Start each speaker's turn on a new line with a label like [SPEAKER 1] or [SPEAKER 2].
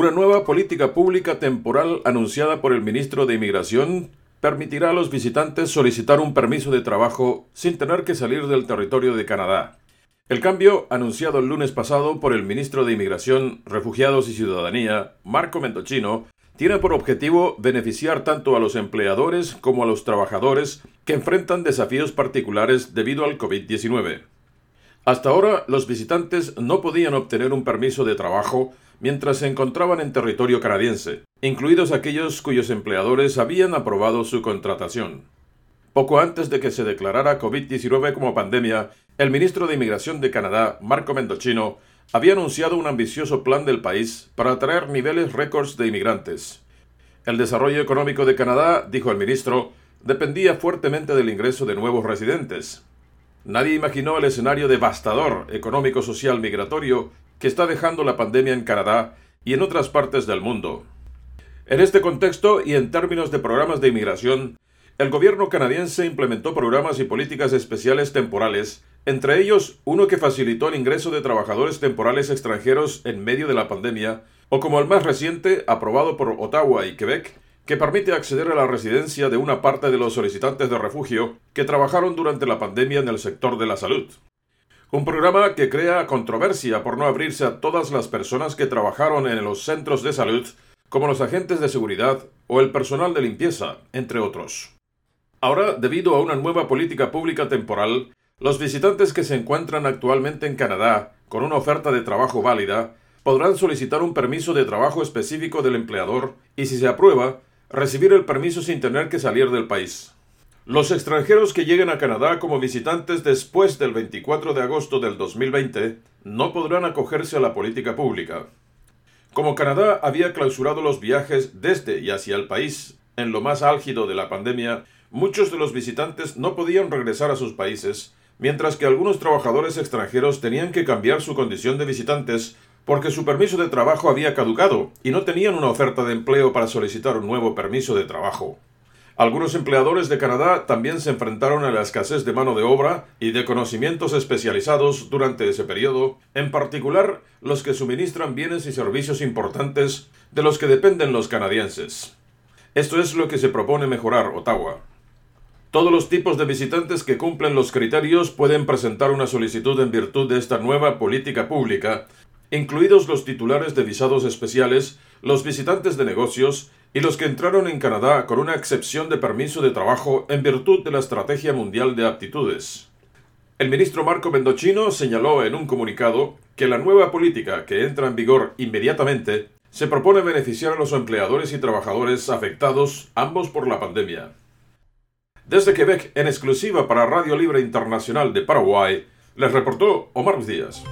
[SPEAKER 1] Una nueva política pública temporal anunciada por el ministro de Inmigración permitirá a los visitantes solicitar un permiso de trabajo sin tener que salir del territorio de Canadá. El cambio, anunciado el lunes pasado por el ministro de Inmigración, Refugiados y Ciudadanía, Marco Mendochino, tiene por objetivo beneficiar tanto a los empleadores como a los trabajadores que enfrentan desafíos particulares debido al COVID-19. Hasta ahora, los visitantes no podían obtener un permiso de trabajo mientras se encontraban en territorio canadiense, incluidos aquellos cuyos empleadores habían aprobado su contratación. Poco antes de que se declarara COVID-19 como pandemia, el ministro de Inmigración de Canadá, Marco Mendochino, había anunciado un ambicioso plan del país para atraer niveles récords de inmigrantes. El desarrollo económico de Canadá, dijo el ministro, dependía fuertemente del ingreso de nuevos residentes. Nadie imaginó el escenario devastador económico-social migratorio que está dejando la pandemia en Canadá y en otras partes del mundo. En este contexto y en términos de programas de inmigración, el gobierno canadiense implementó programas y políticas especiales temporales, entre ellos uno que facilitó el ingreso de trabajadores temporales extranjeros en medio de la pandemia, o como el más reciente, aprobado por Ottawa y Quebec, que permite acceder a la residencia de una parte de los solicitantes de refugio que trabajaron durante la pandemia en el sector de la salud. Un programa que crea controversia por no abrirse a todas las personas que trabajaron en los centros de salud, como los agentes de seguridad o el personal de limpieza, entre otros. Ahora, debido a una nueva política pública temporal, los visitantes que se encuentran actualmente en Canadá con una oferta de trabajo válida podrán solicitar un permiso de trabajo específico del empleador y, si se aprueba, recibir el permiso sin tener que salir del país. Los extranjeros que lleguen a Canadá como visitantes después del 24 de agosto del 2020 no podrán acogerse a la política pública. Como Canadá había clausurado los viajes desde y hacia el país en lo más álgido de la pandemia, muchos de los visitantes no podían regresar a sus países, mientras que algunos trabajadores extranjeros tenían que cambiar su condición de visitantes porque su permiso de trabajo había caducado y no tenían una oferta de empleo para solicitar un nuevo permiso de trabajo. Algunos empleadores de Canadá también se enfrentaron a la escasez de mano de obra y de conocimientos especializados durante ese periodo, en particular los que suministran bienes y servicios importantes de los que dependen los canadienses. Esto es lo que se propone mejorar Ottawa. Todos los tipos de visitantes que cumplen los criterios pueden presentar una solicitud en virtud de esta nueva política pública, incluidos los titulares de visados especiales, los visitantes de negocios y los que entraron en Canadá con una excepción de permiso de trabajo en virtud de la Estrategia Mundial de Aptitudes. El ministro Marco Mendochino señaló en un comunicado que la nueva política, que entra en vigor inmediatamente, se propone beneficiar a los empleadores y trabajadores afectados ambos por la pandemia. Desde Quebec, en exclusiva para Radio Libre Internacional de Paraguay, les reportó Omar Díaz.